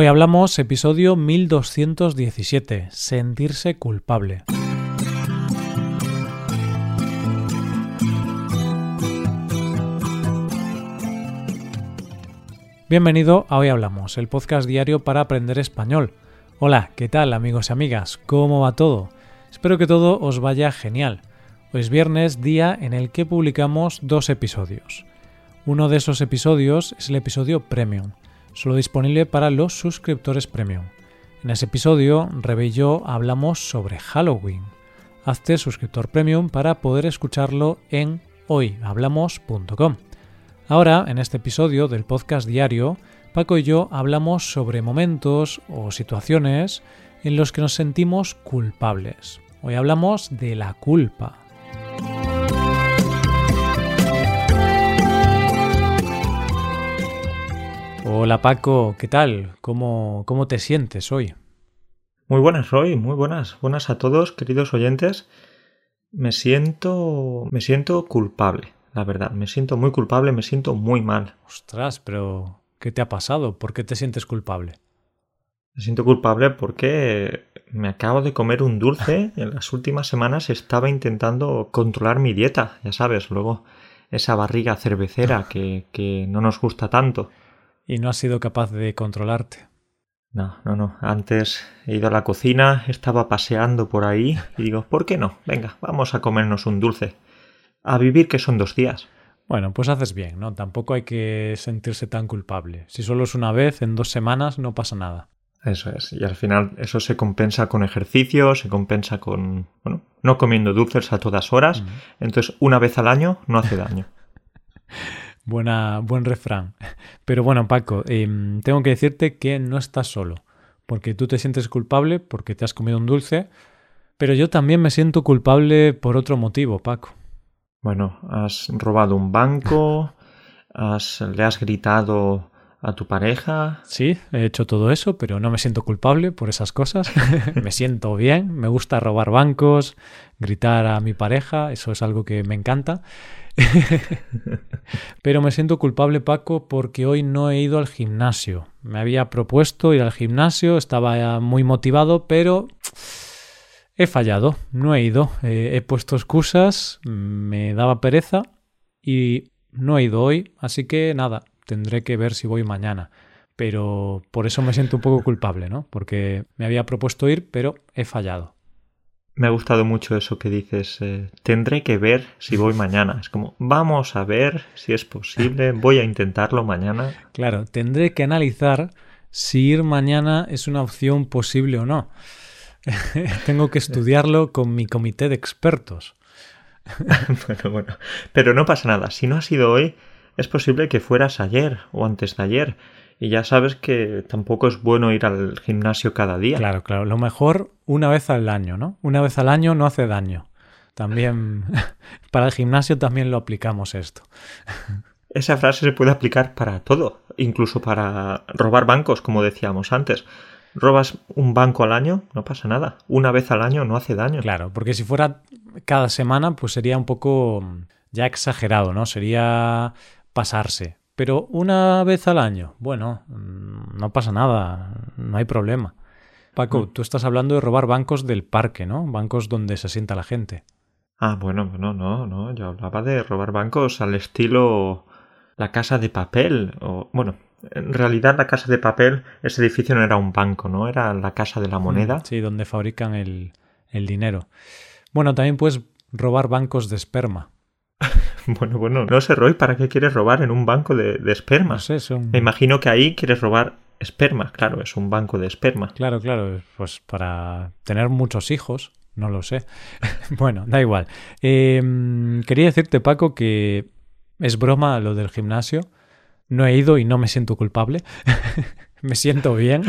Hoy hablamos episodio 1217, sentirse culpable. Bienvenido a Hoy Hablamos, el podcast diario para aprender español. Hola, ¿qué tal amigos y amigas? ¿Cómo va todo? Espero que todo os vaya genial. Hoy es viernes, día en el que publicamos dos episodios. Uno de esos episodios es el episodio Premium, solo disponible para los suscriptores Premium. En ese episodio, Rebe y yo hablamos sobre Halloween. Hazte suscriptor Premium para poder escucharlo en hoyhablamos.com. Ahora, en este episodio del podcast diario, Paco y yo hablamos sobre momentos o situaciones en los que nos sentimos culpables. Hoy hablamos de la culpa. Hola Paco, ¿qué tal? ¿Cómo, cómo te sientes hoy? Muy buenas hoy, muy buenas. Buenas a todos, queridos oyentes. Me siento. me siento culpable la verdad. Me siento muy culpable, me siento muy mal. Ostras, pero ¿qué te ha pasado? ¿Por qué te sientes culpable? Me siento culpable porque me acabo de comer un dulce en las últimas semanas estaba intentando controlar mi dieta, ya sabes, luego esa barriga cervecera que, que no nos gusta tanto. ¿Y no has sido capaz de controlarte? No, no, no. Antes he ido a la cocina, estaba paseando por ahí y digo, ¿por qué no? Venga, vamos a comernos un dulce a vivir que son dos días. Bueno, pues haces bien, ¿no? Tampoco hay que sentirse tan culpable. Si solo es una vez, en dos semanas, no pasa nada. Eso es. Y al final eso se compensa con ejercicio, se compensa con, bueno, no comiendo dulces a todas horas. Entonces, una vez al año no hace daño. Buena, buen refrán. Pero bueno, Paco, em, tengo que decirte que no estás solo. Porque tú te sientes culpable porque te has comido un dulce. Pero yo también me siento culpable por otro motivo, Paco. Bueno, has robado un banco, has, le has gritado a tu pareja. Sí, he hecho todo eso, pero no me siento culpable por esas cosas. me siento bien, me gusta robar bancos, gritar a mi pareja, eso es algo que me encanta. pero me siento culpable, Paco, porque hoy no he ido al gimnasio. Me había propuesto ir al gimnasio, estaba muy motivado, pero He fallado, no he ido, eh, he puesto excusas, me daba pereza y no he ido hoy, así que nada, tendré que ver si voy mañana. Pero por eso me siento un poco culpable, ¿no? Porque me había propuesto ir, pero he fallado. Me ha gustado mucho eso que dices, eh, tendré que ver si voy mañana. Es como, vamos a ver si es posible, voy a intentarlo mañana. Claro, tendré que analizar si ir mañana es una opción posible o no. Tengo que estudiarlo con mi comité de expertos. bueno, bueno. Pero no pasa nada. Si no ha sido hoy, es posible que fueras ayer o antes de ayer. Y ya sabes que tampoco es bueno ir al gimnasio cada día. Claro, claro. Lo mejor una vez al año, ¿no? Una vez al año no hace daño. También para el gimnasio también lo aplicamos esto. Esa frase se puede aplicar para todo, incluso para robar bancos, como decíamos antes robas un banco al año, no pasa nada. Una vez al año no hace daño. Claro, porque si fuera cada semana, pues sería un poco ya exagerado, ¿no? Sería pasarse. Pero una vez al año, bueno, mm, no pasa nada, no hay problema. Paco, mm. tú estás hablando de robar bancos del parque, ¿no? Bancos donde se sienta la gente. Ah, bueno, no, no, no. Yo hablaba de robar bancos al estilo la casa de papel. O, bueno, en realidad la casa de papel, ese edificio no era un banco, ¿no? Era la casa de la moneda. Sí, donde fabrican el, dinero. Bueno, también puedes robar bancos de esperma. bueno, bueno, no sé, Roy, ¿para qué quieres robar en un banco de, esperma? No sé, son... Me imagino que ahí quieres robar esperma, claro, es un banco de esperma. Claro, claro, pues para tener muchos hijos, no lo sé. bueno, da igual. Em, quería decirte, Paco, que es broma lo del gimnasio no he ido y no me siento culpable. me siento bien.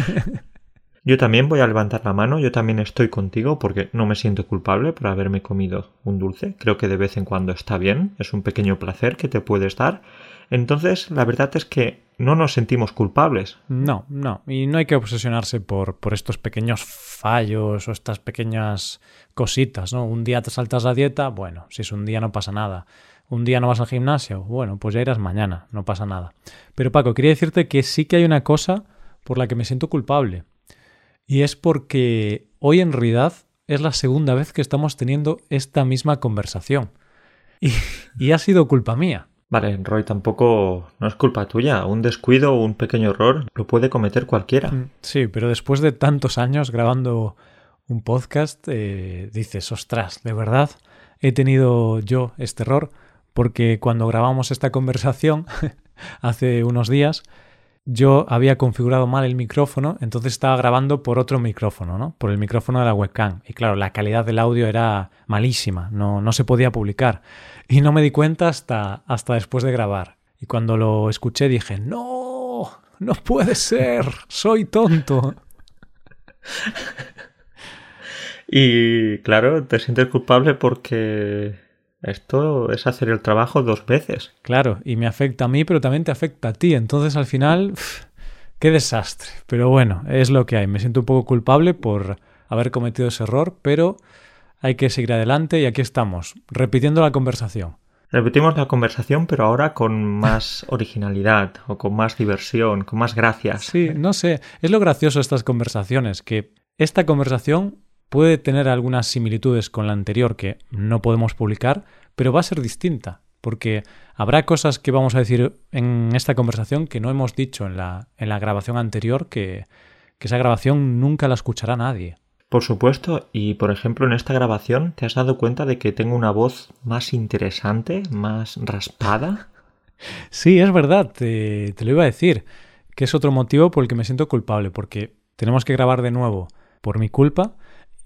Yo también voy a levantar la mano, yo también estoy contigo porque no me siento culpable por haberme comido un dulce. Creo que de vez en cuando está bien, es un pequeño placer que te puedes dar. Entonces, la verdad es que no nos sentimos culpables. No, no, y no hay que obsesionarse por, por estos pequeños fallos o estas pequeñas cositas, ¿no? Un día te saltas la dieta, bueno, si es un día no pasa nada un día no vas al gimnasio, bueno, pues ya irás mañana, no pasa nada. Pero Paco, quería decirte que sí que hay una cosa por la que me siento culpable. Y es porque hoy en realidad es la segunda vez que estamos teniendo esta misma conversación. Y, y ha sido culpa mía. Vale, Roy, tampoco no es culpa tuya. Un descuido o un pequeño error lo puede cometer cualquiera. Mm, sí, pero después de tantos años grabando un podcast, eh, dices, ostras, de verdad he tenido yo este error, porque cuando grabamos esta conversación hace unos días, yo había configurado mal el micrófono, entonces estaba grabando por otro micrófono, ¿no? Por el micrófono de la webcam. Y claro, la calidad del audio era malísima, no, no se podía publicar. Y no me di cuenta hasta, hasta después de grabar. Y cuando lo escuché dije, no, no puede ser, soy tonto. Y claro, te sientes culpable porque esto es hacer el trabajo dos veces. Claro, y me afecta a mí, pero también te afecta a ti. Entonces al final, qué desastre. Pero bueno, es lo que hay. Me siento un poco culpable por haber cometido ese error, pero hay que seguir adelante y aquí estamos, repitiendo la conversación. Repetimos la conversación, pero ahora con más originalidad o con más diversión, con más gracias. Sí, no sé. Es lo gracioso de estas conversaciones, que esta conversación puede tener algunas similitudes con la anterior que no podemos publicar, pero va a ser distinta, porque habrá cosas que vamos a decir en esta conversación que no hemos dicho en la, en la grabación anterior, que, que esa grabación nunca la escuchará nadie. Por supuesto, y por ejemplo en esta grabación, ¿te has dado cuenta de que tengo una voz más interesante, más raspada? Sí, es verdad, te, te, lo iba a decir, que es otro motivo por el que me siento culpable, porque tenemos que grabar de nuevo por mi culpa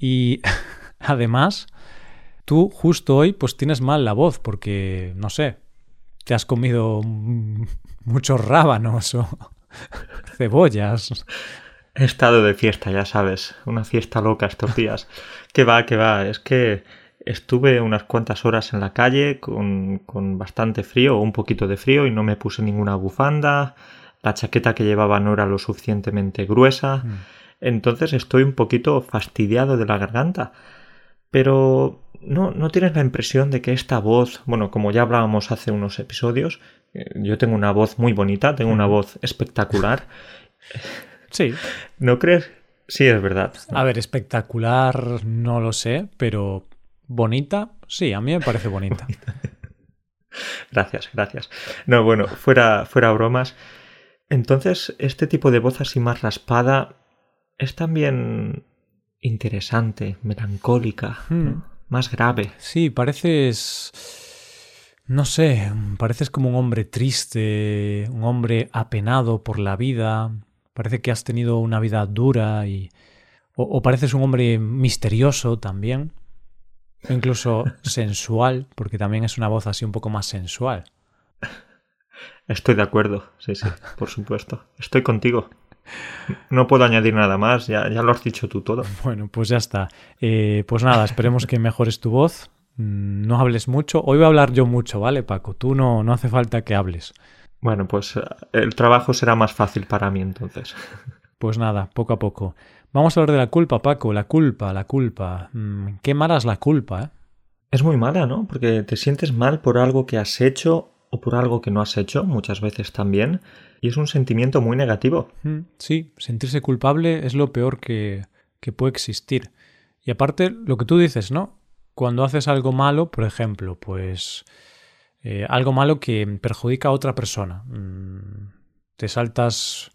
y además, tú justo hoy pues tienes mal la voz porque, no sé, te has comido muchos rábanos o cebollas. He estado de fiesta, ya sabes, una fiesta loca estos días. que va, que va, es que estuve unas cuantas horas en la calle con, con bastante frío, o un poquito de frío, y no me puse ninguna bufanda. La chaqueta que llevaba no era lo suficientemente gruesa. Mm entonces estoy un poquito fastidiado de la garganta. Pero no, no tienes la impresión de que esta voz, bueno, como ya hablábamos hace unos episodios, eh, yo tengo una voz muy bonita, tengo una voz espectacular. Sí. ¿No crees? Sí, es verdad. A ver, espectacular no lo sé, pero bonita, sí, a mí me parece bonita. gracias, gracias. No, bueno, fuera, fuera bromas. Entonces, este tipo de voz así más raspada es también interesante, melancólica, hmm. más grave. Sí, pareces... No sé, pareces como un hombre triste, un hombre apenado por la vida, parece que has tenido una vida dura y... o, pareces un hombre misterioso también, incluso sensual, porque también es una voz así un poco más sensual. Estoy de acuerdo, sí, sí, por supuesto. Estoy contigo. No puedo añadir nada más, ya, ya lo has dicho tú todo. Bueno, pues ya está. Eh, pues nada, esperemos que mejores tu voz. Mm, no hables mucho. Hoy voy a hablar yo mucho, ¿vale, Paco? Tú no, no hace falta que hables. Bueno, pues eh, el trabajo será más fácil para mí entonces. Pues nada, poco a poco. Vamos a hablar de la culpa, Paco. La culpa, la culpa. Mm, qué mala es la culpa, ¿eh? Es muy mala, ¿no? Porque te sientes mal por algo que has hecho o por algo que no has hecho, muchas veces también y es un sentimiento muy negativo. Mm, sí, sentirse culpable es lo peor que, puede existir. Y aparte, lo que tú dices, ¿no? Cuando haces algo malo, por ejemplo, pues eh, algo malo que perjudica a otra persona. Mm, te saltas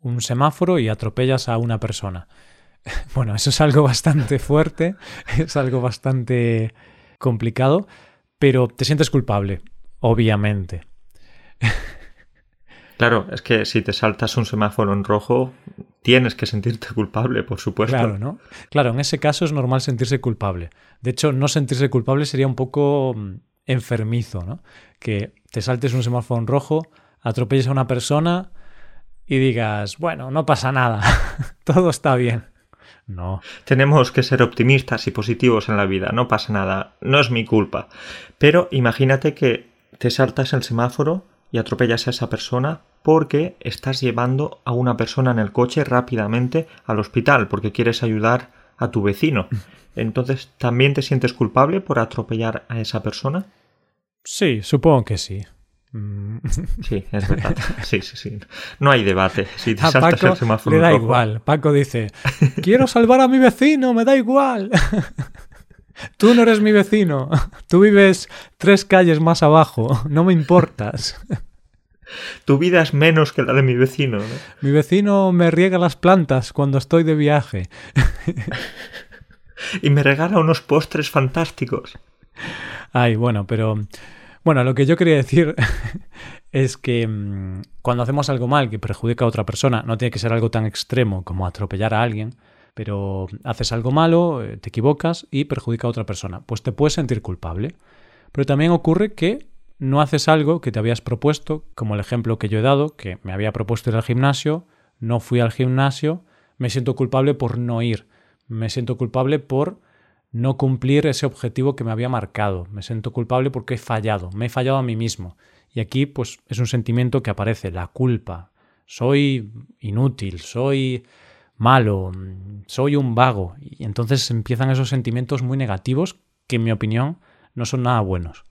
un semáforo y atropellas a una persona. Bueno, eso es algo bastante fuerte, es algo bastante complicado, pero te sientes culpable, obviamente. Claro, es que si te saltas un semáforo en rojo, tienes que sentirte culpable, por supuesto. Claro, ¿no? Claro, en ese caso es normal sentirse culpable. De hecho, no sentirse culpable sería un poco mm, enfermizo, ¿no? Que te saltes un semáforo en rojo, atropelles a una persona y digas, bueno, no pasa nada, todo está bien. No. Tenemos que ser optimistas y positivos en la vida, no pasa nada, no es mi culpa. Pero imagínate que te saltas el semáforo y atropellas a esa persona porque estás llevando a una persona en el coche rápidamente al hospital porque quieres ayudar a tu vecino. Entonces, ¿también te sientes culpable por atropellar a esa persona? Sí, supongo que sí. Mm. Sí, es verdad. Sí, sí, sí. No hay debate. Si te A Paco el semáforo le da rojo- igual. Paco dice, quiero salvar a mi vecino, me da igual. Tú no eres mi vecino. Tú vives tres calles más abajo. No me importas. Tu vida es menos que la de mi vecino. ¿no? Mi vecino me riega las plantas cuando estoy de viaje. Y me regala unos postres fantásticos. Ay, bueno, pero... Bueno, lo que yo quería decir es que mm, cuando hacemos algo mal que perjudica a otra persona, no tiene que ser algo tan extremo como atropellar a alguien, pero haces algo malo, eh, te equivocas y perjudica a otra persona, pues te puedes sentir culpable. Pero también ocurre que no haces algo que te habías propuesto, como el ejemplo que yo he dado, que me había propuesto ir al gimnasio, no fui al gimnasio, me siento culpable por no ir, me siento culpable por no cumplir ese objetivo que me había marcado. Me siento culpable porque he fallado, me he fallado a mí mismo. Y aquí, pues, es un sentimiento que aparece, la culpa. Soy inútil, soy malo, soy un vago. Y entonces empiezan esos sentimientos muy negativos que, en mi opinión, no son nada buenos.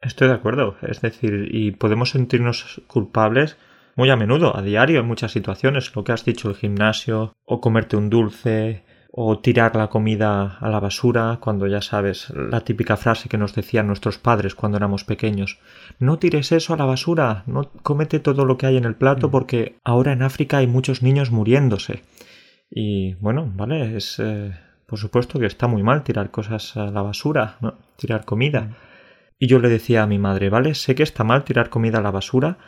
Estoy de acuerdo. Es decir, y podemos sentirnos culpables muy a menudo, a diario, en muchas situaciones. Lo que has dicho, el gimnasio, o comerte un dulce, o tirar la comida a la basura, cuando ya sabes la típica frase que nos decían nuestros padres cuando éramos pequeños. No tires eso a la basura, no comete todo lo que hay en el plato porque ahora en África hay muchos niños muriéndose. Y bueno, vale, es eh, por supuesto que está muy mal tirar cosas a la basura, ¿no? tirar comida. Y yo le decía a mi madre, vale, sé que está mal tirar comida a la basura,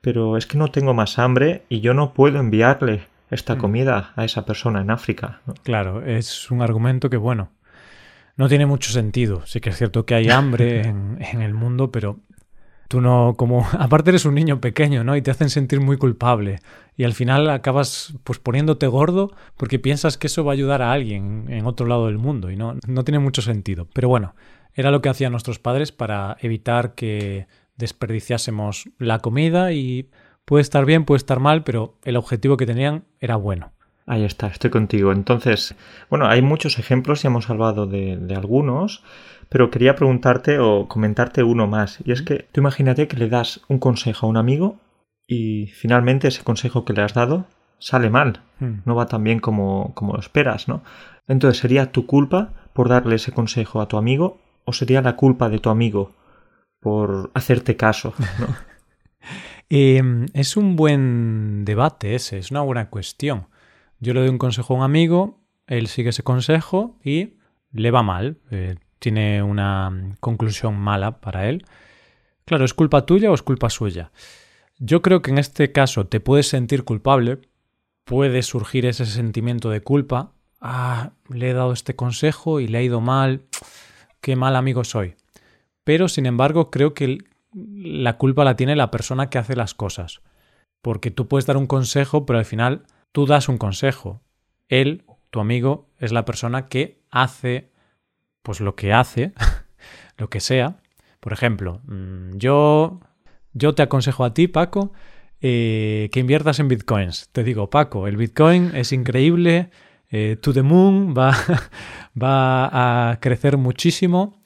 pero es que no tengo más hambre y yo no puedo enviarle esta comida a esa persona en África. ¿no? Claro, es un argumento que, bueno, no tiene mucho sentido. Sí que es cierto que hay hambre en, en el mundo, pero tú no, como, aparte eres un niño pequeño, ¿no? Y te hacen sentir muy culpable. Y al final acabas pues poniéndote gordo porque piensas que eso va a ayudar a alguien en otro lado del mundo y no, no tiene mucho sentido. Pero bueno, era lo que hacían nuestros padres para evitar que desperdiciásemos la comida y puede estar bien, puede estar mal, pero el objetivo que tenían era bueno. Ahí está, estoy contigo. Entonces, bueno, hay muchos ejemplos y hemos hablado de, de, algunos, pero quería preguntarte o comentarte uno más. Y es que tú imagínate que le das un consejo a un amigo y finalmente ese consejo que le has dado sale mal, Hmm. no va tan bien como, como lo esperas, ¿no? Entonces, ¿sería tu culpa por darle ese consejo a tu amigo o sería la culpa de tu amigo por hacerte caso, ¿no? Eh, es un buen debate ese, es una buena cuestión. Yo le doy un consejo a un amigo, él sigue ese consejo y le va mal, eh, tiene una conclusión mala para él. Claro, ¿es culpa tuya o es culpa suya? Yo creo que en este caso te puedes sentir culpable, puede surgir ese sentimiento de culpa. Ah, le he dado este consejo y le ha ido mal, qué mal amigo soy. Pero, sin embargo, creo que la culpa la tiene la persona que hace las cosas. Porque tú puedes dar un consejo, pero al final tú das un consejo. Él, tu amigo, es la persona que hace pues lo que hace, lo que sea. Por ejemplo, mm, yo, yo te aconsejo a ti, Paco, eh, que inviertas en bitcoins. Te digo, Paco, el bitcoin es increíble, eh, to the moon, va, va a crecer muchísimo.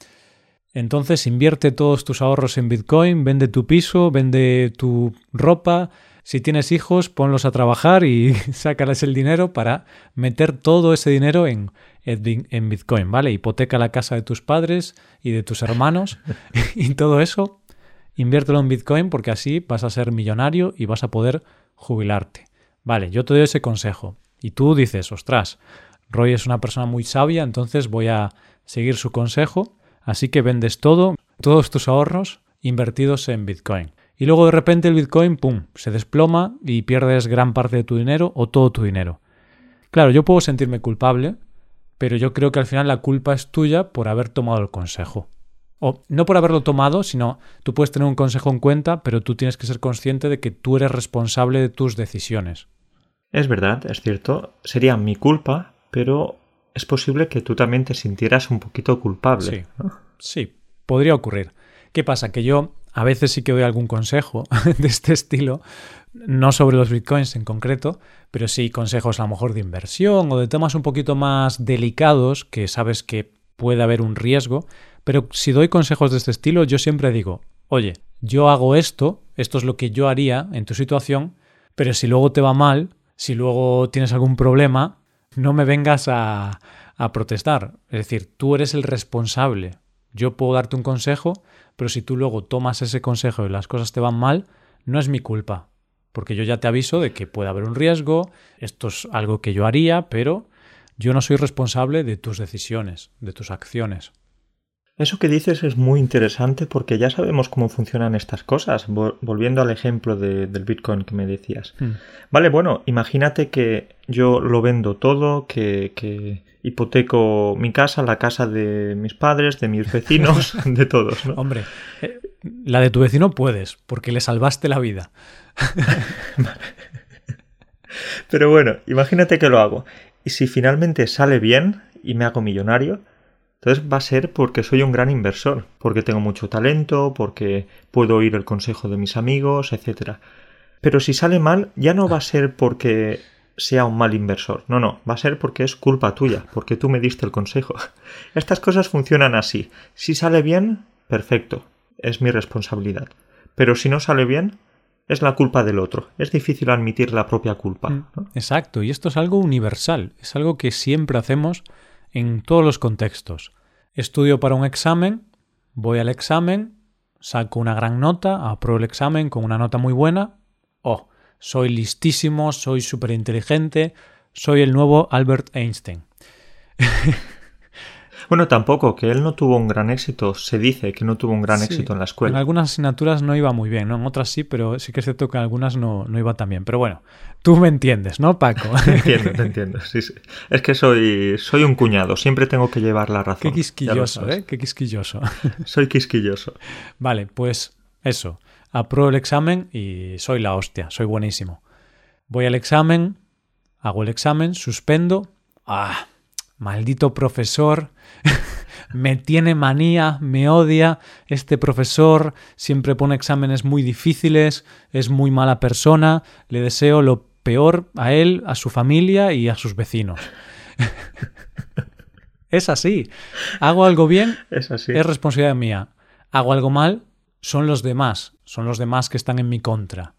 Entonces invierte todos tus ahorros en Bitcoin, vende tu piso, vende tu ropa. Si tienes hijos, ponlos a trabajar y sácales el dinero para meter todo ese dinero en, en Bitcoin, ¿vale? Hipoteca la casa de tus padres y de tus hermanos y todo eso, inviértelo en Bitcoin porque así vas a ser millonario y vas a poder jubilarte. Vale, yo te doy ese consejo. Y tú dices, ostras, Roy es una persona muy sabia, entonces voy a seguir su consejo. Así que vendes todo, todos tus ahorros invertidos en Bitcoin. Y luego de repente el Bitcoin, ¡pum!, se desploma y pierdes gran parte de tu dinero o todo tu dinero. Claro, yo puedo sentirme culpable, pero yo creo que al final la culpa es tuya por haber tomado el consejo. O no por haberlo tomado, sino tú puedes tener un consejo en cuenta, pero tú tienes que ser consciente de que tú eres responsable de tus decisiones. Es verdad, es cierto, sería mi culpa, pero es posible que tú también te sintieras un poquito culpable. Sí, ¿no? sí, podría ocurrir. ¿Qué pasa? Que yo a veces sí que doy algún consejo de este estilo, no sobre los bitcoins en concreto, pero sí consejos a lo mejor de inversión o de temas un poquito más delicados que sabes que puede haber un riesgo. Pero si doy consejos de este estilo, yo siempre digo, oye, yo hago esto, esto es lo que yo haría en tu situación, pero si luego te va mal, si luego tienes algún problema, no me vengas a, protestar. Es decir, tú eres el responsable. Yo puedo darte un consejo, pero si tú luego tomas ese consejo y las cosas te van mal, no es mi culpa. Porque yo ya te aviso de que puede haber un riesgo, esto es algo que yo haría, pero yo no soy responsable de tus decisiones, de tus acciones. Eso que dices es muy interesante porque ya sabemos cómo funcionan estas cosas. Volviendo al ejemplo del Bitcoin que me decías. Hmm. Vale, bueno, imagínate que yo lo vendo todo, que, que, hipoteco mi casa, la casa de mis padres, de mis vecinos, de todos. ¿no? Hombre, eh, la de tu vecino puedes, porque le salvaste la vida. Pero bueno, imagínate que lo hago. Y si finalmente sale bien y me hago millonario, entonces va a ser porque soy un gran inversor, porque tengo mucho talento, porque puedo oír el consejo de mis amigos, etc. Pero si sale mal, ya no va a ser porque sea un mal inversor. No, no, va a ser porque es culpa tuya, porque tú me diste el consejo. Estas cosas funcionan así. Si sale bien, perfecto, es mi responsabilidad. Pero si no sale bien, es la culpa del otro. Es difícil admitir la propia culpa. Mm, exacto, y esto es algo universal, es algo que siempre hacemos en todos los contextos. Estudio para un examen, voy al examen, saco una gran nota, apruebo el examen con una nota muy buena. Oh, soy listísimo, soy súper inteligente, soy el nuevo Albert Einstein. Bueno, tampoco, que él no tuvo un gran éxito. Se dice que no tuvo un gran éxito en la escuela. En algunas asignaturas no iba muy bien, ¿no? En otras sí, pero sí que es cierto que en algunas no, no iba tan bien. Pero bueno, tú me entiendes, ¿no, Paco? te entiendo, te entiendo. Sí, sí. Es que soy, soy un cuñado, siempre tengo que llevar la razón. Qué quisquilloso, ¿eh? Qué quisquilloso. soy quisquilloso. Vale, pues eso. Apruebo el examen y soy la hostia, soy buenísimo. Voy al examen, hago el examen, suspendo. ¡Ah! Maldito profesor, me tiene manía, me odia, este profesor siempre pone exámenes muy difíciles, es muy mala persona, le deseo lo peor a él, a su familia y a sus vecinos. es así. Hago algo bien, es, así. es responsabilidad mía. Hago algo mal, son los demás, son los demás que están en mi contra.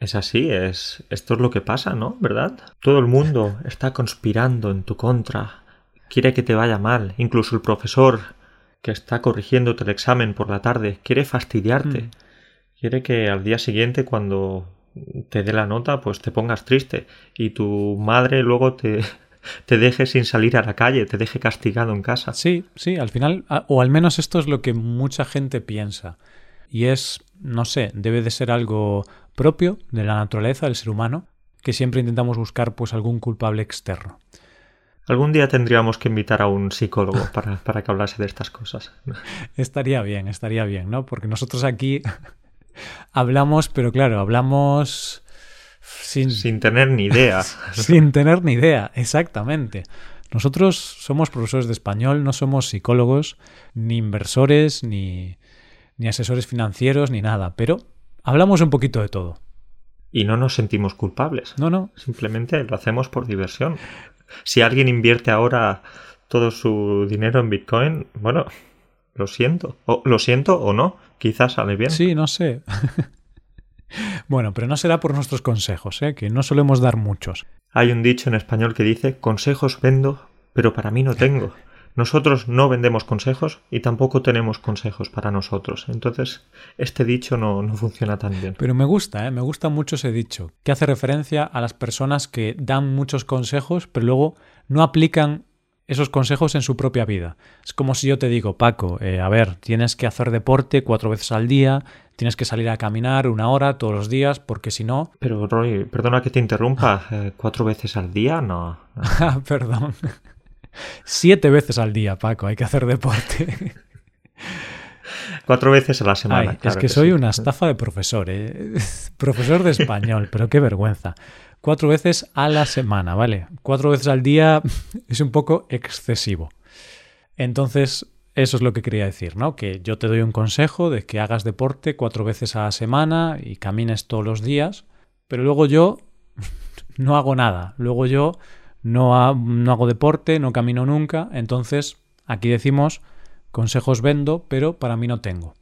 Es así, es esto es lo que pasa, ¿no? ¿Verdad? Todo el mundo está conspirando en tu contra, quiere que te vaya mal, incluso el profesor que está corrigiéndote el examen por la tarde quiere fastidiarte, mm. quiere que al día siguiente cuando te dé la nota pues te pongas triste y tu madre luego te te deje sin salir a la calle, te deje castigado en casa. Sí, sí, al final, o al menos esto es lo que mucha gente piensa. Y es, no sé, debe de ser algo propio de la naturaleza del ser humano, que siempre intentamos buscar pues algún culpable externo. Algún día tendríamos que invitar a un psicólogo para, para que hablase de estas cosas. estaría bien, estaría bien, ¿no? Porque nosotros aquí hablamos, pero claro, hablamos sin... Sin tener ni idea. sin tener ni idea, exactamente. Nosotros somos profesores de español, no somos psicólogos, ni inversores, ni, ni asesores financieros, ni nada, pero Hablamos un poquito de todo. Y no nos sentimos culpables. No, no. Simplemente lo hacemos por diversión. Si alguien invierte ahora todo su dinero en Bitcoin, bueno, lo siento. O, lo siento o no. Quizás sale bien. Sí, no sé. bueno, pero no será por nuestros consejos, ¿eh? que no solemos dar muchos. Hay un dicho en español que dice, consejos vendo, pero para mí no tengo. Nosotros no vendemos consejos y tampoco tenemos consejos para nosotros. Entonces, este dicho no, no funciona tan bien. Pero me gusta, ¿eh? me gusta mucho ese dicho, que hace referencia a las personas que dan muchos consejos, pero luego no aplican esos consejos en su propia vida. Es como si yo te digo, Paco, eh, a ver, tienes que hacer deporte cuatro veces al día, tienes que salir a caminar una hora todos los días, porque si no... Pero Roy, perdona que te interrumpa, eh, cuatro veces al día, no. no. Perdón. Siete veces al día, Paco, hay que hacer deporte. Cuatro veces a la semana. es que, soy una estafa de profesor, ¿eh? profesor de español, pero qué vergüenza. Cuatro veces a la semana, ¿vale? Cuatro veces al día es un poco excesivo. Entonces, eso es lo que quería decir, ¿no? Que yo te doy un consejo de que hagas deporte cuatro veces a la semana y camines todos los días, pero luego yo no hago nada. Luego yo no, hago deporte, no camino nunca, entonces aquí decimos consejos vendo, pero para mí no tengo.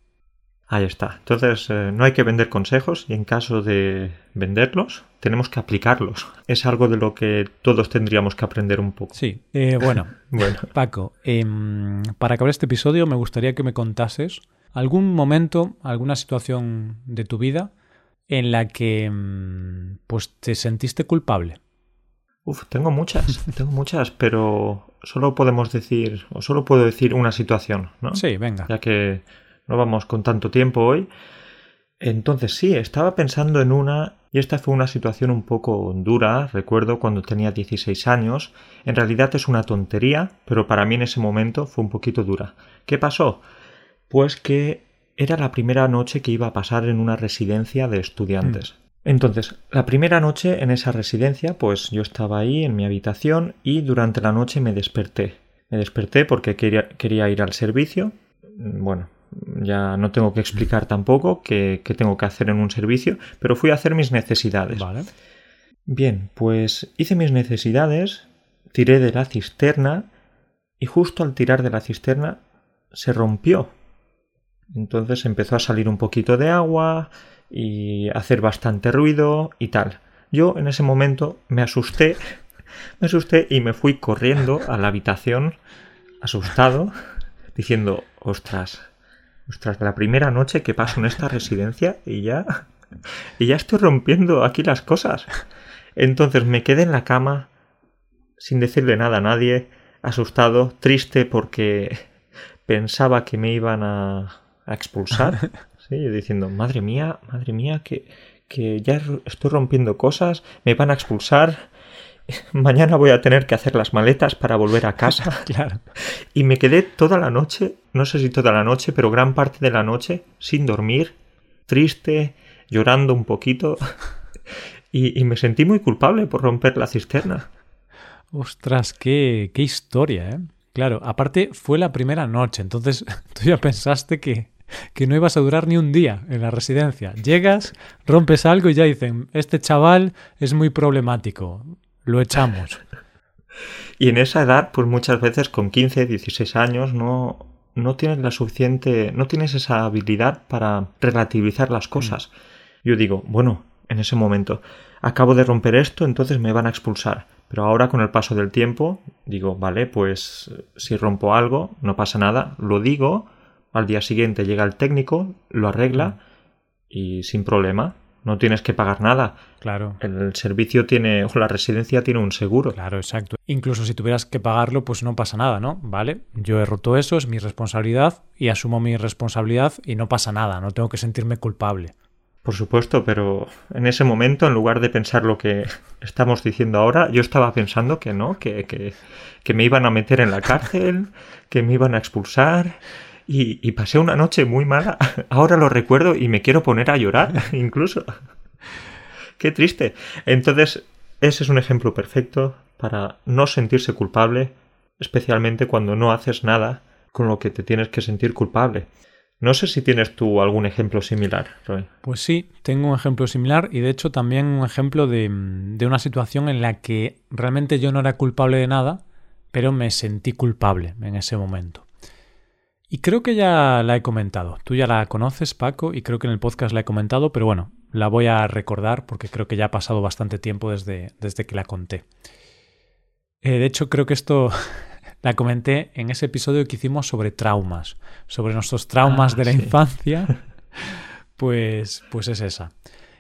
Ahí está. Entonces, eh, no hay que vender consejos y en caso de venderlos, tenemos que aplicarlos. Es algo de lo que todos tendríamos que aprender un poco. Sí. Eh, bueno, bueno, Paco, em, para acabar este episodio me gustaría que me contases algún momento, alguna situación de tu vida en la que em, pues te sentiste culpable. Uf, tengo muchas, tengo muchas, pero solo podemos decir, o solo puedo decir una situación, ¿no? Sí, venga. Ya que no vamos con tanto tiempo hoy. Entonces sí, estaba pensando en una y esta fue una situación un poco dura, recuerdo cuando tenía 16 años. En realidad es una tontería, pero para mí en ese momento fue un poquito dura. ¿Qué pasó? Pues que era la primera noche que iba a pasar en una residencia de estudiantes. Mm. Entonces, la primera noche en esa residencia, pues yo estaba ahí en mi habitación y durante la noche me desperté. Me desperté porque quería, quería ir al servicio. Bueno, ya no tengo que explicar tampoco qué, tengo que hacer en un servicio, pero fui a hacer mis necesidades. Vale. Bien, pues hice mis necesidades, tiré de la cisterna y justo al tirar de la cisterna se rompió. Entonces empezó a salir un poquito de agua y hacer bastante ruido y tal. Yo en ese momento me asusté, me asusté y me fui corriendo a la habitación asustado, diciendo, ostras, Ostras, la primera noche que paso en esta residencia y ya. Y ya estoy rompiendo aquí las cosas. Entonces me quedé en la cama sin decirle nada a nadie, asustado, triste porque pensaba que me iban a, expulsar. Sí, diciendo, madre mía, madre mía, que, que ya estoy rompiendo cosas, me van a expulsar mañana voy a tener que hacer las maletas para volver a casa. claro. Y me quedé toda la noche, no sé si toda la noche, pero gran parte de la noche sin dormir, triste, llorando un poquito. Y, me sentí muy culpable por romper la cisterna. Ostras, qué, qué historia, ¿eh? Claro, aparte fue la primera noche, entonces tú ya pensaste que, que no ibas a durar ni un día en la residencia. Llegas, rompes algo y ya dicen, este chaval es muy problemático lo echamos. y en esa edad, pues muchas veces con 15, 16 años no, no tienes la suficiente, no tienes esa habilidad para relativizar las cosas. Mm. Yo digo, bueno, en ese momento, acabo de romper esto, entonces me van a expulsar. Pero ahora con el paso del tiempo, digo, vale, pues si rompo algo, no pasa nada, lo digo, al día siguiente llega el técnico, lo arregla y sin problema no tienes que pagar nada. Claro. El servicio tiene, o la residencia tiene un seguro. Claro, exacto. Incluso si tuvieras que pagarlo, pues no pasa nada, ¿no? Vale, yo he roto eso, es mi responsabilidad y asumo mi responsabilidad y no pasa nada, no tengo que sentirme culpable. Por supuesto, pero en ese momento, en lugar de pensar lo que estamos diciendo ahora, yo estaba pensando que no, que, que, que me iban a meter en la cárcel, que me iban a expulsar y, pasé una noche muy mala. Ahora lo recuerdo y me quiero poner a llorar, incluso. Qué triste. Entonces, ese es un ejemplo perfecto para no sentirse culpable, especialmente cuando no haces nada con lo que te tienes que sentir culpable. No sé si tienes tú algún ejemplo similar, Roy. Pues sí, tengo un ejemplo similar y de hecho también un ejemplo de, de, una situación en la que realmente yo no era culpable de nada, pero me sentí culpable en ese momento. Y creo que ya la he comentado. Tú ya la conoces, Paco, y creo que en el podcast la he comentado, pero bueno, la voy a recordar porque creo que ya ha pasado bastante tiempo desde, desde que la conté. Eh, de hecho, creo que esto la comenté en ese episodio que hicimos sobre traumas, sobre nuestros traumas ah, de la infancia. Pues, pues es esa.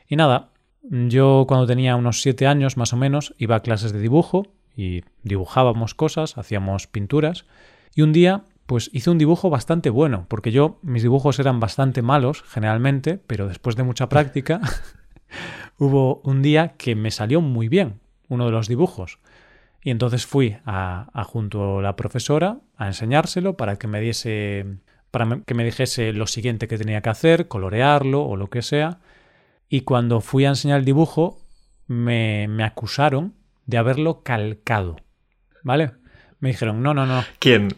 Y nada, yo cuando tenía unos siete años más o menos iba a clases de dibujo y dibujábamos cosas, hacíamos pinturas. Y un día pues hice un dibujo bastante bueno, porque yo, mis dibujos eran bastante malos generalmente, pero después de mucha práctica, hubo un día que me salió muy bien uno de los dibujos. Y entonces fui a, junto a la profesora a enseñárselo para que me diese, para que me dijese lo siguiente que tenía que hacer, colorearlo o lo que sea. Y cuando fui a enseñar el dibujo, me, me acusaron de haberlo calcado. ¿Vale? Me dijeron, no, no, no. ¿Quién?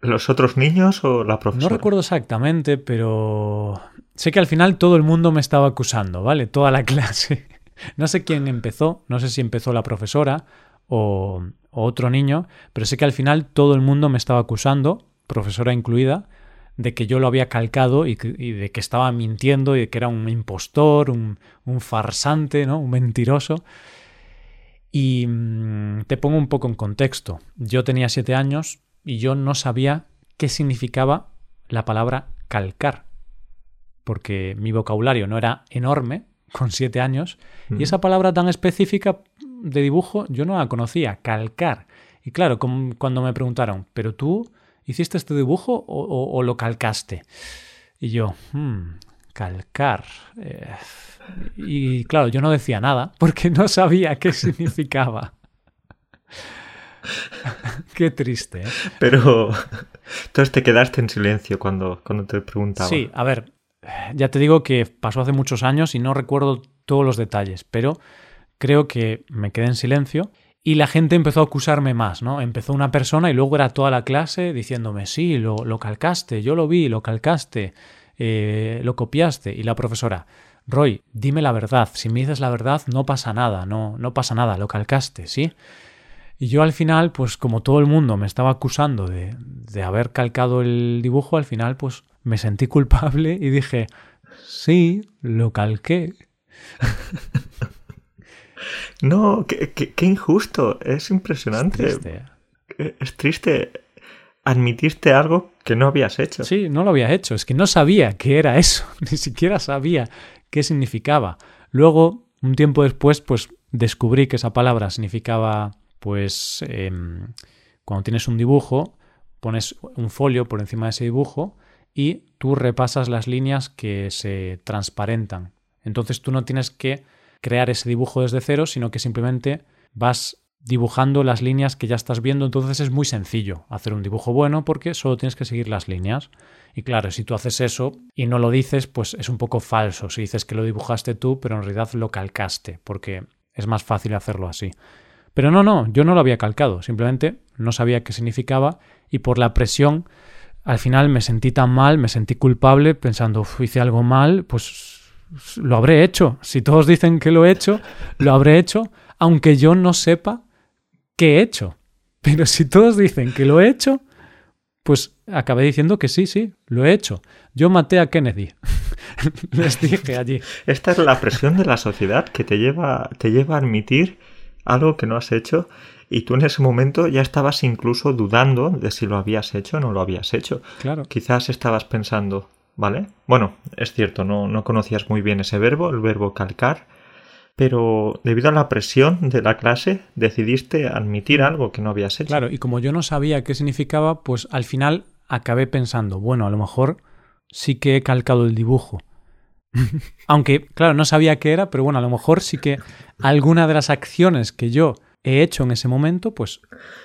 ¿Los otros niños o la profesora? No recuerdo exactamente, pero sé que al final todo el mundo me estaba acusando, ¿vale? Toda la clase. No sé quién empezó, no sé si empezó la profesora o, otro niño, pero sé que al final todo el mundo me estaba acusando, profesora incluida, de que yo lo había calcado y, de que estaba mintiendo y de que era un impostor, un, un farsante, ¿no? un mentiroso. Y mm, te pongo un poco en contexto. Yo tenía siete años y yo no sabía qué significaba la palabra calcar, porque mi vocabulario no era enorme con siete años y esa palabra tan específica de dibujo yo no la conocía, calcar. Y claro, cuando me preguntaron, ¿pero tú hiciste este dibujo o, lo calcaste? Y yo, hmm, calcar. Eh, y claro, yo no decía nada porque no sabía qué significaba. Qué triste. ¿eh? Pero entonces te quedaste en silencio cuando, cuando te preguntaba. Sí, a ver, ya te digo que pasó hace muchos años y no recuerdo todos los detalles, pero creo que me quedé en silencio y la gente empezó a acusarme más, ¿no? Empezó una persona y luego era toda la clase diciéndome, sí, lo, lo calcaste, yo lo vi, lo calcaste, eh, lo copiaste. Y la profesora, Roy, dime la verdad, si me dices la verdad no pasa nada, no, no pasa nada, lo calcaste, ¿sí? Y yo al final, pues como todo el mundo me estaba acusando de, de haber calcado el dibujo, al final pues me sentí culpable y dije, sí, lo calqué. No, qué, injusto, es impresionante. Es triste. es triste. Admitiste algo que no habías hecho. Sí, no lo había hecho, es que no sabía qué era eso, ni siquiera sabía qué significaba. Luego, un tiempo después, pues descubrí que esa palabra significaba, pues, em, cuando tienes un dibujo, pones un folio por encima de ese dibujo y tú repasas las líneas que se transparentan. Entonces tú no tienes que crear ese dibujo desde cero, sino que simplemente vas dibujando las líneas que ya estás viendo, entonces es muy sencillo hacer un dibujo bueno porque solo tienes que seguir las líneas. Y claro, si tú haces eso y no lo dices, pues es un poco falso si dices que lo dibujaste tú, pero en realidad lo calcaste, porque es más fácil hacerlo así. Pero no, no, yo no lo había calcado, simplemente no sabía qué significaba y por la presión al final me sentí tan mal, me sentí culpable pensando, hice algo mal, pues lo habré hecho. Si todos dicen que lo he hecho, lo habré hecho, aunque yo no sepa qué he hecho. Pero si todos dicen que lo he hecho, pues acabé diciendo que sí, sí, lo he hecho. Yo maté a Kennedy. Les dije allí. Esta es la presión de la sociedad que te lleva, te lleva a admitir algo que no has hecho y tú en ese momento ya estabas incluso dudando de si lo habías hecho o no lo habías hecho. Claro. Quizás estabas pensando, ¿vale? Bueno, es cierto, no, no conocías muy bien ese verbo, el verbo calcar, pero debido a la presión de la clase decidiste admitir algo que no habías hecho. Claro, y como yo no sabía qué significaba, pues al final acabé pensando, bueno, a lo mejor sí que he calcado el dibujo. Aunque, claro, no sabía qué era, pero bueno, a lo mejor sí que alguna de las acciones que yo he hecho en ese momento, pues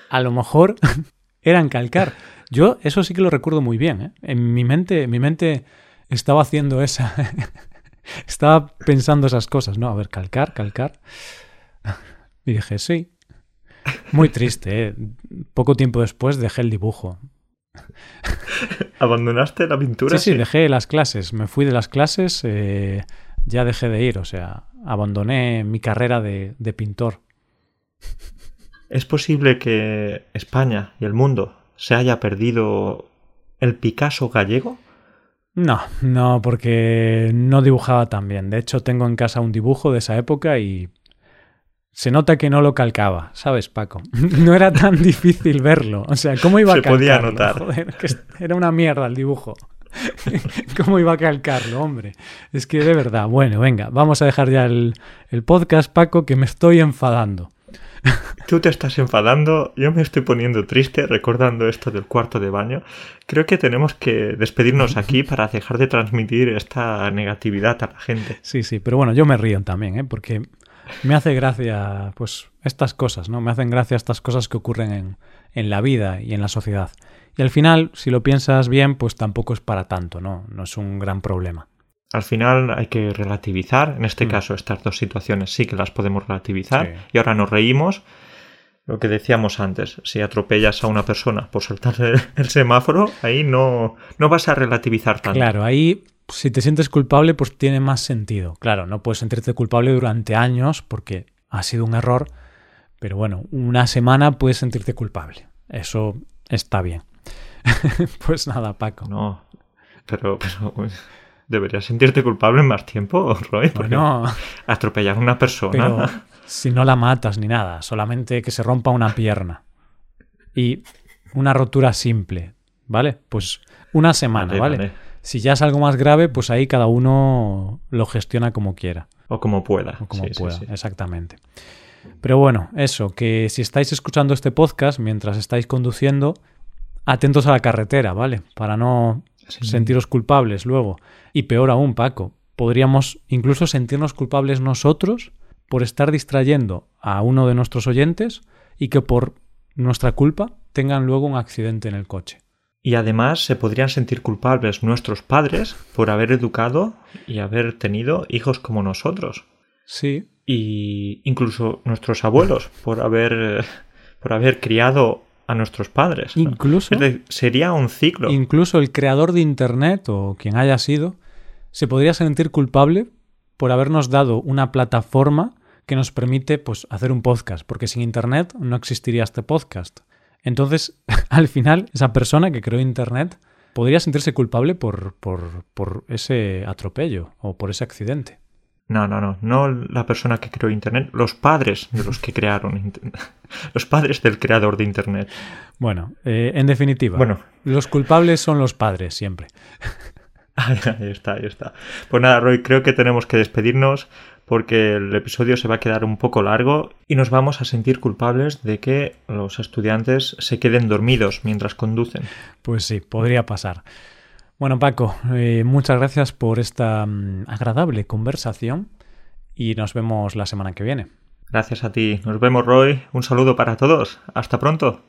a lo mejor eran calcar. Yo eso sí que lo recuerdo muy bien. ¿eh? En mi mente, mi mente estaba haciendo esa. estaba pensando esas cosas, ¿no? A ver, calcar, calcar. Y dije, sí. Muy triste, ¿eh? Poco tiempo después dejé el dibujo. ¿Abandonaste la pintura? Sí, sí, dejé las clases. Me fui de las clases, eh, ya dejé de ir, o sea, abandoné mi carrera de pintor. ¿Es posible que España y el mundo se haya perdido el Picasso gallego? No, no, porque no dibujaba tan bien. De hecho, tengo en casa un dibujo de esa época y se nota que no lo calcaba, ¿sabes, Paco? No era tan difícil verlo. O sea, ¿cómo iba a calcarlo? Se podía notar. era una mierda el dibujo. ¿Cómo iba a calcarlo, hombre? Es que de verdad. Bueno, venga, vamos a dejar ya el, el podcast, Paco, que me estoy enfadando. Tú te estás enfadando, yo me estoy poniendo triste recordando esto del cuarto de baño. Creo que tenemos que despedirnos aquí para dejar de transmitir esta negatividad a la gente. Sí, sí, pero bueno, yo me río también, ¿eh? porque me hace gracia, pues, estas cosas, ¿no? Me hacen gracia estas cosas que ocurren en, en la vida y en la sociedad. Y al final, si lo piensas bien, pues tampoco es para tanto, ¿no? No es un gran problema. Al final hay que relativizar. En este mm. caso, estas dos situaciones sí que las podemos relativizar. Y ahora nos reímos. Lo que decíamos antes, si atropellas a una persona por saltar el, semáforo, ahí no, no vas a relativizar tanto. Claro, ahí si te sientes culpable, pues tiene más sentido. Claro, no puedes sentirte culpable durante años porque ha sido un error, pero bueno, una semana puedes sentirte culpable. Eso está bien. pues nada, Paco. No, pero, pero deberías sentirte culpable más tiempo, Roy. Porque Bueno, atropellar a una persona. pero si no la matas ni nada, solamente que se rompa una pierna. Y una rotura simple, ¿vale? Pues una semana, Vale. Si ya es algo más grave, pues ahí cada uno lo gestiona como quiera. O como pueda. O como Sí, pueda, sí. exactamente. Pero bueno, eso, que si estáis escuchando este podcast mientras estáis conduciendo, atentos a la carretera, ¿vale? Para no sentiros culpables luego. Y peor aún, Paco, podríamos incluso sentirnos culpables nosotros por estar distrayendo a uno de nuestros oyentes y que por nuestra culpa tengan luego un accidente en el coche. Y además se podrían sentir culpables nuestros padres por haber educado y haber tenido hijos como nosotros. Sí, Y incluso nuestros abuelos por haber, por haber criado a nuestros padres. incluso... Decir, sería un ciclo. Incluso el creador de Internet o quien haya sido se podría sentir culpable por habernos dado una plataforma que nos permite pues, hacer un podcast, porque sin Internet no existiría este podcast. Entonces, al final, esa persona que creó Internet podría sentirse culpable por, por, por ese atropello o por ese accidente. No, no, no. No la persona que creó Internet. Los padres de los que crearon Internet. Los padres del creador de Internet. Bueno, eh, en definitiva, Bueno. los culpables son los padres siempre. Ahí está, ahí está. Pues nada, Roy, creo que tenemos que despedirnos porque el episodio se va a quedar un poco largo y nos vamos a sentir culpables de que los estudiantes se queden dormidos mientras conducen. Pues sí, podría pasar. Bueno, Paco, eh, muchas gracias por esta mm, agradable conversación y nos vemos la semana que viene. Gracias a ti. Nos vemos, Roy. Un saludo para todos. Hasta pronto.